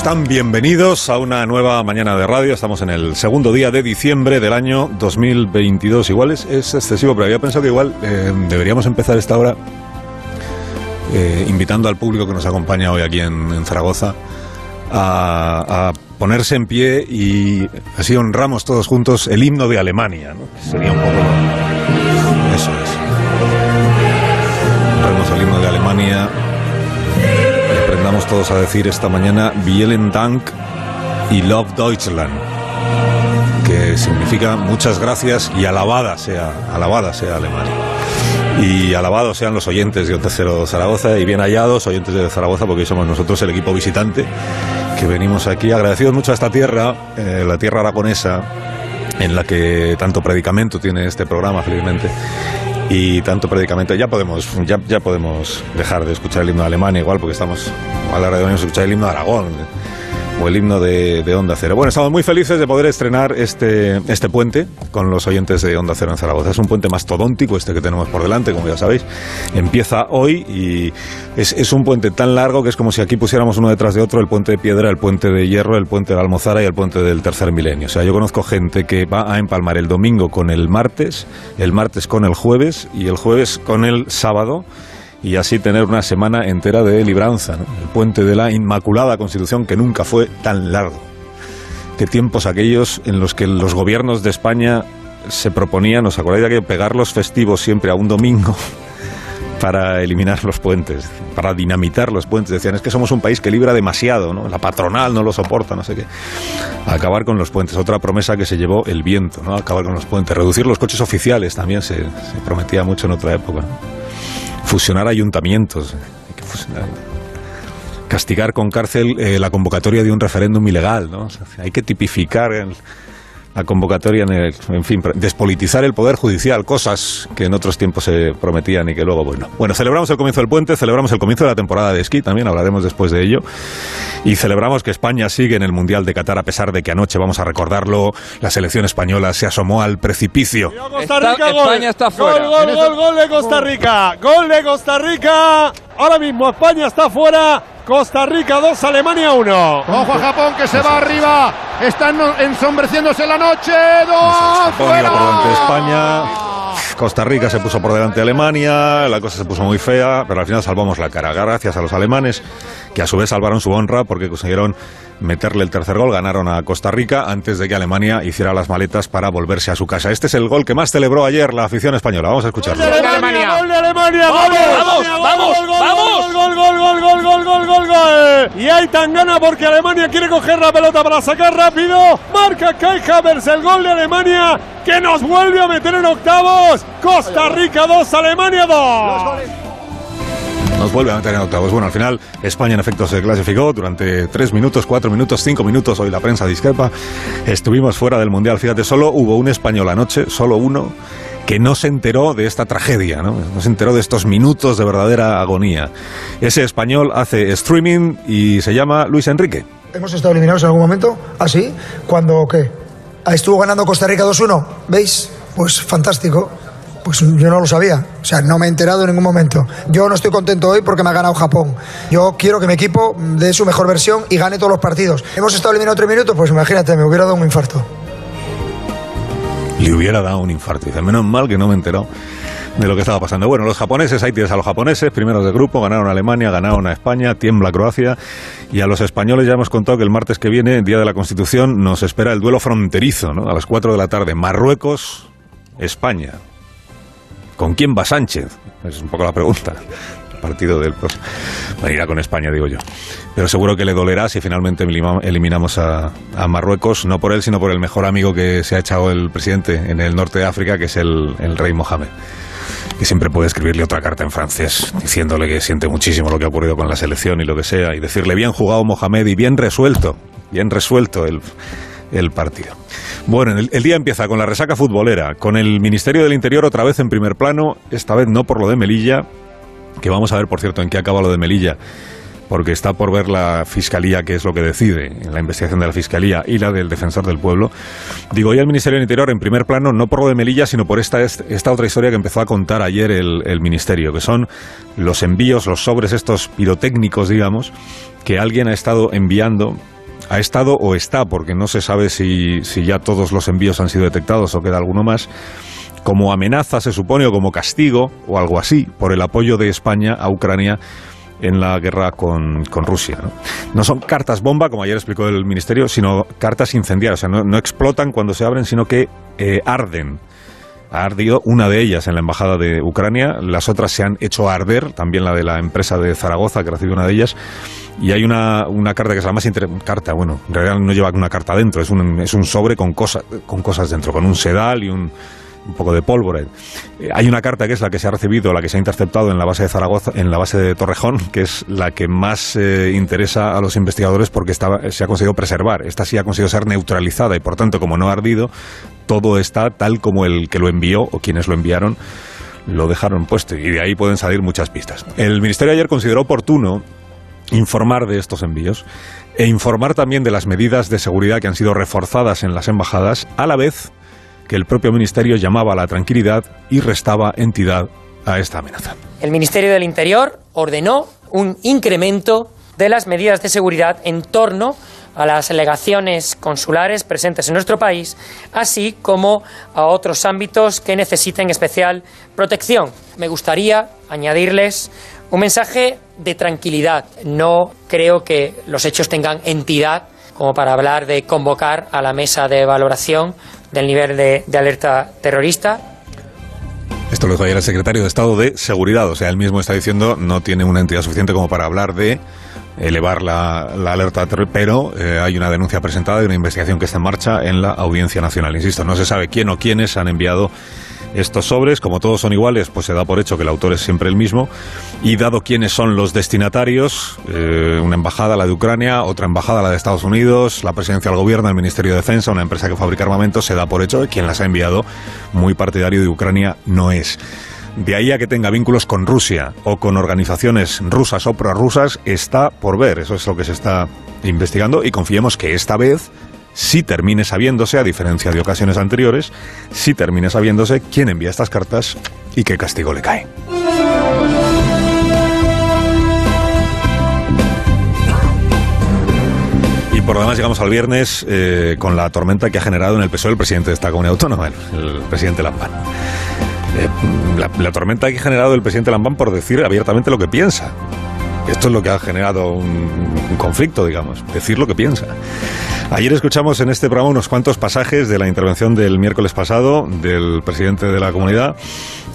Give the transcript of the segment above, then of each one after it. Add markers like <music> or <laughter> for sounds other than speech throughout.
Están, bienvenidos a una nueva mañana de radio. Estamos en el segundo día de diciembre del año 2022. Igual es, es excesivo, pero había pensado que igual eh, deberíamos empezar esta hora eh, invitando al público que nos acompaña hoy aquí en, en Zaragoza a, a ponerse en pie y así honramos todos juntos el himno de Alemania. ¿no? Sería un poco... Eso es. Honremos el himno de Alemania aprendamos todos a decir esta mañana Vielen Dank y Love Deutschland, que significa muchas gracias y alabada sea, alabada sea Alemania. Y alabados sean los oyentes de Onda Zaragoza y bien hallados oyentes de Zaragoza porque somos nosotros el equipo visitante que venimos aquí agradecidos mucho a esta tierra, eh, la tierra aragonesa en la que tanto predicamento tiene este programa felizmente y tanto predicamento ya podemos ya, ya podemos dejar de escuchar el himno de Alemania igual porque estamos igual ahora debemos escuchar el himno de Aragón o el himno de, Onda Cero. Bueno, estamos muy felices de poder estrenar este, este puente con los oyentes de Onda Cero en Zaragoza. Es un puente mastodóntico este que tenemos por delante, como ya sabéis. Empieza hoy y es, es un puente tan largo que es como si aquí pusiéramos uno detrás de otro el puente de piedra, el puente de hierro, el puente de Almozara y el puente del tercer milenio. O sea, yo conozco gente que va a empalmar el domingo con el martes, el martes con el jueves y el jueves con el sábado y así tener una semana entera de libranza, el puente de la Inmaculada Constitución que nunca fue tan largo. Qué tiempos aquellos en los que los gobiernos de España se proponían, ¿os acordáis de aquello? Pegar los festivos siempre a un domingo <laughs> para eliminar los puentes, para dinamitar los puentes. Decían, es que somos un país que libra demasiado, ¿no? La patronal no lo soporta, no sé qué. Acabar con los puentes, otra promesa que se llevó el viento, ¿no? Acabar con los puentes. Reducir los coches oficiales también se, se prometía mucho en otra época. Fusionar ayuntamientos. Hay que fusionar. Castigar con cárcel eh, la convocatoria de un referéndum ilegal. ¿no? Hay que tipificar el, la convocatoria, en, el, en, fin, despolitizar el poder judicial, cosas que en otros tiempos se prometían y que luego, bueno. Bueno, celebramos el comienzo del puente, celebramos el comienzo de la temporada de esquí, también hablaremos después de ello, y celebramos que España sigue en el Mundial de Qatar, a pesar de que anoche, vamos a recordarlo, la selección española se asomó al precipicio. Costa Rica, está, gol. España está fuera. Gol, gol, gol, gol de Costa Rica. Gol de Costa Rica. Ahora mismo España está fuera. Costa Rica 2, Alemania 1. Ojo a Japón que se va arriba. Están ensombreciéndose la noche. ¡Dos! Japón iba por delante de España. Costa Rica se puso por delante de Alemania, la cosa se puso muy fea, pero al final salvamos la cara. Gracias a los alemanes, que a su vez salvaron su honra porque consiguieron meterle el tercer gol, ganaron a Costa Rica antes de que Alemania hiciera las maletas para volverse a su casa. Este es el gol que más celebró ayer la afición española. Vamos a escucharlo. ¡Gol de Alemania! ¡Gol de Alemania! ¡Vamos! ¡Vamos! ¡Vamos! ¡Gol, gol, gol, gol, gol, gol, gol, gol! Y hay tan gana porque Alemania quiere coger la pelota para sacar rápido. Marca Kai Havertz el gol de Alemania que nos vuelve a meter en octavos. Costa Rica 2, Alemania 2 nos vuelve a meter en octavos. Bueno, al final España en efecto se clasificó durante tres minutos, cuatro minutos, cinco minutos. Hoy la prensa discrepa. Estuvimos fuera del Mundial. Fíjate, solo hubo un español anoche, solo uno, que no se enteró de esta tragedia, ¿no? no se enteró de estos minutos de verdadera agonía. Ese español hace streaming y se llama Luis Enrique. ¿Hemos estado eliminados en algún momento? ¿Ah, sí? ¿Cuándo qué? Estuvo ganando Costa Rica 2-1, ¿veis? Pues fantástico. Pues yo no lo sabía, o sea, no me he enterado en ningún momento. Yo no estoy contento hoy porque me ha ganado Japón. Yo quiero que mi equipo dé su mejor versión y gane todos los partidos. Hemos estado eliminados tres minutos, pues imagínate, me hubiera dado un infarto. Le hubiera dado un infarto. Dice, menos mal que no me he enterado de lo que estaba pasando. Bueno, los japoneses, ahí tienes a los japoneses, primeros de grupo, ganaron a Alemania, ganaron a España, tiembla Croacia. Y a los españoles ya hemos contado que el martes que viene, Día de la Constitución, nos espera el duelo fronterizo, ¿no? A las 4 de la tarde, Marruecos, España. ¿Con quién va Sánchez? Es un poco la pregunta. El partido del pues, bueno, irá con España, digo yo. Pero seguro que le dolerá si finalmente eliminamos a, a, Marruecos, no por él, sino por el mejor amigo que se ha echado el presidente en el norte de África, que es el, el rey Mohamed. Que siempre puede escribirle otra carta en francés, diciéndole que siente muchísimo lo que ha ocurrido con la selección y lo que sea, y decirle bien jugado Mohamed y bien resuelto. bien resuelto el, el partido. Bueno, el, día empieza con la resaca futbolera, con el Ministerio del Interior otra vez en primer plano, esta vez no por lo de Melilla, que vamos a ver, por cierto, en qué acaba lo de Melilla, porque está por ver la Fiscalía qué es lo que decide en la investigación de la Fiscalía y la del Defensor del Pueblo. Digo, ya el Ministerio del Interior en primer plano, no por lo de Melilla, sino por esta, esta otra historia que empezó a contar ayer el, el Ministerio, que son los envíos, los sobres estos pirotécnicos, digamos, que alguien ha estado enviando ha estado o está, porque no se sabe si, ya todos los envíos han sido detectados o queda alguno más, como amenaza, se supone, o como castigo, o algo así, por el apoyo de España a Ucrania en la guerra con, Rusia. ¿no? son cartas bomba, como ayer explicó el Ministerio, sino cartas incendiarias. O sea, no, no explotan cuando se abren, sino que eh, arden. Ha ardido una de ellas en la Embajada de Ucrania, las otras se han hecho arder, también la de la empresa de Zaragoza, que recibió una de ellas, y hay una, una carta que es la más interesante. Carta, bueno, en realidad no lleva una carta dentro, es un, es un sobre con, cosa, con cosas dentro, con un sedal y un, un poco de pólvora. Eh, hay una carta que es la que se ha recibido, la que se ha interceptado en la base de Zaragoza, en la base de Torrejón, que es la que más eh, interesa a los investigadores porque estaba, se ha conseguido preservar. Esta sí ha conseguido ser neutralizada y por tanto, como no ha ardido, todo está tal como el que lo envió o quienes lo enviaron lo dejaron puesto y de ahí pueden salir muchas pistas. El Ministerio ayer consideró oportuno informar de estos envíos e informar también de las medidas de seguridad que han sido reforzadas en las embajadas, a la vez que el propio Ministerio llamaba a la tranquilidad y restaba entidad a esta amenaza. El Ministerio del Interior ordenó un incremento de las medidas de seguridad en torno a las delegaciones consulares presentes en nuestro país, así como a otros ámbitos que necesiten especial protección. Me gustaría añadirles un mensaje de tranquilidad. No creo que los hechos tengan entidad como para hablar de convocar a la mesa de valoración del nivel de, alerta terrorista. Esto lo dijo ayer el secretario de Estado de Seguridad, o sea, él mismo está diciendo no tiene una entidad suficiente como para hablar de elevar la, la alerta, pero eh, hay una denuncia presentada y una investigación que está en marcha en la Audiencia Nacional. Insisto, no se sabe quién o quiénes han enviado estos sobres, como todos son iguales, pues se da por hecho que el autor es siempre el mismo. Y dado quiénes son los destinatarios, eh, una embajada, la de Ucrania, otra embajada, la de Estados Unidos, la presidencia del gobierno, el Ministerio de Defensa, una empresa que fabrica armamentos, se da por hecho que quien las ha enviado, muy partidario de Ucrania, no es. De ahí a que tenga vínculos con Rusia o con organizaciones rusas o prorrusas está por ver. Eso es lo que se está investigando y confiemos que esta vez sí termine sabiéndose, a diferencia de ocasiones anteriores, sí termine sabiéndose quién envía estas cartas y qué castigo le cae. Y por lo demás llegamos al viernes eh, con la tormenta que ha generado en el PSOE el presidente de esta comunidad autónoma, el presidente Lambán. Eh, la, la, tormenta que ha generado el presidente Lambán por decir abiertamente lo que piensa. Esto es lo que ha generado un, un, conflicto, digamos, decir lo que piensa. Ayer escuchamos en este programa unos cuantos pasajes de la intervención del miércoles pasado del presidente de la comunidad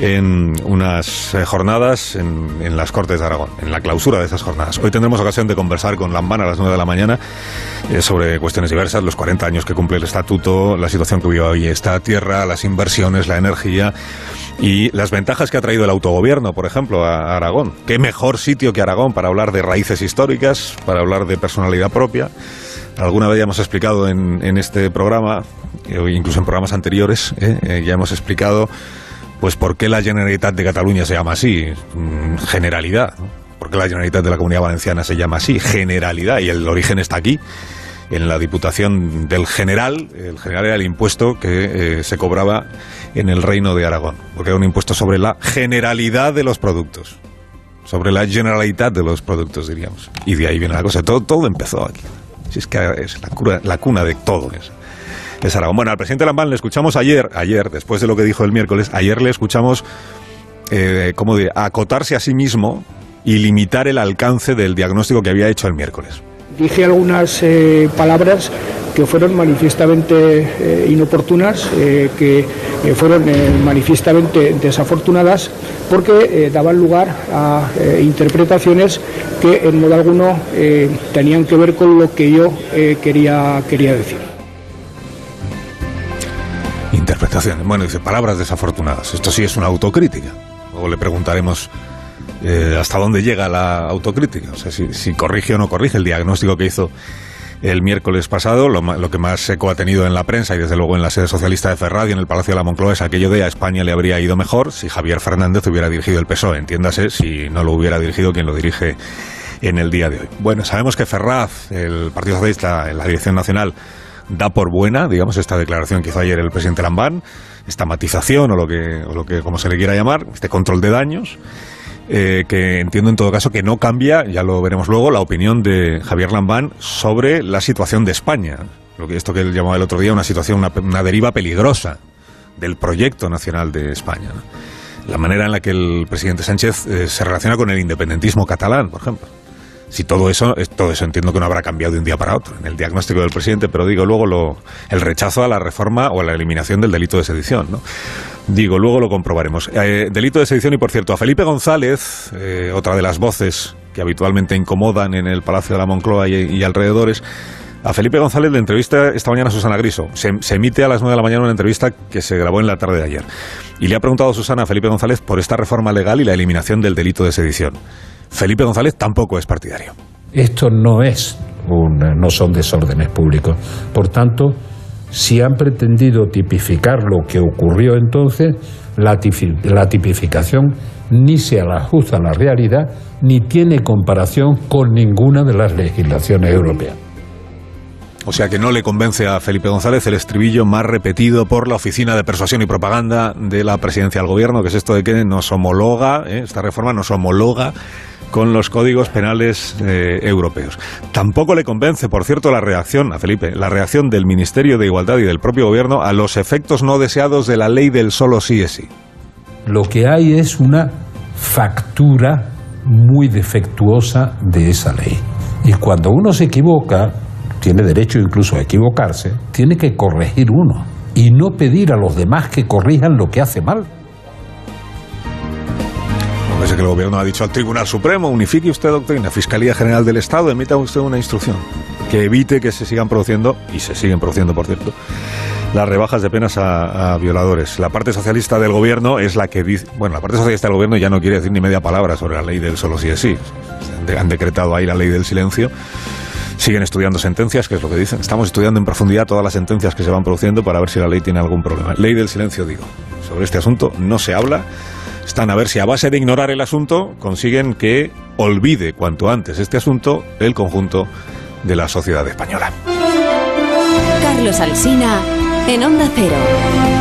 en unas jornadas en, en, las Cortes de Aragón, en la clausura de esas jornadas. Hoy tendremos ocasión de conversar con Lambán a las 9 de la mañana eh, sobre cuestiones diversas, los 40 años que cumple el estatuto, la situación que vive hoy esta tierra, las inversiones, la energía y las ventajas que ha traído el autogobierno, por ejemplo, a Aragón. ¿Qué mejor sitio que Aragón para hablar de raíces históricas, para hablar de personalidad propia? Alguna vez ya hemos explicado en, en este programa, eh, incluso en programas anteriores, eh, eh, ya hemos explicado pues por qué la Generalitat de Cataluña se llama así, mm, generalidad. ¿Por qué la Generalitat de la Comunidad Valenciana se llama así, generalidad? Y el origen está aquí en la Diputación del General. El General era el impuesto que eh, se cobraba en el Reino de Aragón, porque era un impuesto sobre la generalidad de los productos, sobre la generalidad de los productos, diríamos. Y de ahí viene la cosa. Todo, todo empezó aquí. Si es que es la cuna, la cuna de todo. Es Aragón. Bueno, al presidente Lambán le escuchamos ayer, ayer, después de lo que dijo el miércoles, ayer le escuchamos, eh, ¿cómo de acotarse a sí mismo y limitar el alcance del diagnóstico que había hecho el miércoles dije algunas eh, palabras que fueron manifiestamente eh, inoportunas, eh, que fueron manifiestamente desafortunadas, porque daban lugar a interpretaciones que en modo alguno tenían que ver con lo que yo quería, quería decir. Interpretaciones. Bueno, dice palabras desafortunadas. Esto sí es una autocrítica. Luego le preguntaremos eh, hasta dónde llega la autocrítica, o sea, si, corrige o no corrige el diagnóstico que hizo el miércoles pasado. Lo, que más eco ha tenido en la prensa y desde luego en la sede socialista de Ferrari, en el Palacio de la Moncloa, es aquello de a España le habría ido mejor si Javier Fernández hubiera dirigido el PSOE. Entiéndase, si no lo hubiera dirigido quien lo dirige en el día de hoy. Bueno, sabemos que Ferraz, el Partido Socialista en la dirección nacional, da por buena, digamos, esta declaración que hizo ayer el presidente Lambán, esta matización o lo que, o lo que como se le quiera llamar, este control de daños. Eh, que entiendo en todo caso que no cambia, ya lo veremos luego, la opinión de Javier Lambán sobre la situación de España. Lo que, esto que él llamaba el otro día una situación, una, deriva peligrosa del proyecto nacional de España. La manera en la que el presidente Sánchez eh, se relaciona con el independentismo catalán, por ejemplo si todo eso, todo eso entiendo que no habrá cambiado de un día para otro en el diagnóstico del presidente, pero digo luego lo, el rechazo a la reforma o a la eliminación del delito de sedición, ¿no? Digo, luego lo comprobaremos. Eh, delito de sedición y por cierto, a Felipe González, eh, otra de las voces que habitualmente incomodan en el Palacio de la Moncloa y, alrededores, a Felipe González le entrevista esta mañana a Susana Griso. Se, emite a las 9 de la mañana una entrevista que se grabó en la tarde de ayer. Y le ha preguntado a Susana a Felipe González por esta reforma legal y la eliminación del delito de sedición. Felipe González tampoco es partidario. Esto no es no son desórdenes públicos. Por tanto, si han pretendido tipificar lo que ocurrió entonces, la, tipificación ni se ajusta a la realidad ni tiene comparación con ninguna de las legislaciones europeas. O sea que no le convence a Felipe González el estribillo más repetido por la Oficina de Persuasión y Propaganda de la Presidencia del Gobierno, que es esto de que nos homologa, ¿eh? esta reforma nos homologa con los códigos penales eh, europeos. Tampoco le convence, por cierto, la reacción a Felipe, la reacción del Ministerio de Igualdad y del propio Gobierno a los efectos no deseados de la ley del solo sí es sí. Lo que hay es una factura muy defectuosa de esa ley. Y cuando uno se equivoca, tiene derecho incluso a equivocarse, tiene que corregir uno y no pedir a los demás que corrijan lo que hace mal. Parece que el gobierno ha dicho al Tribunal Supremo, unifique usted doctrina, Fiscalía General del Estado, emita usted una instrucción que evite que se sigan produciendo, y se siguen produciendo, por cierto, las rebajas de penas a, violadores. La parte socialista del gobierno es la que dice, bueno, la parte socialista del gobierno ya no quiere decir ni media palabra sobre la ley del solo sí es sí. Han decretado ahí la ley del silencio. Siguen estudiando sentencias, que es lo que dicen. Estamos estudiando en profundidad todas las sentencias que se van produciendo para ver si la ley tiene algún problema. Ley del silencio, digo. Sobre este asunto no se habla están a ver si a base de ignorar el asunto consiguen que olvide cuanto antes este asunto el conjunto de la sociedad española. Carlos Alsina en Onda Cero.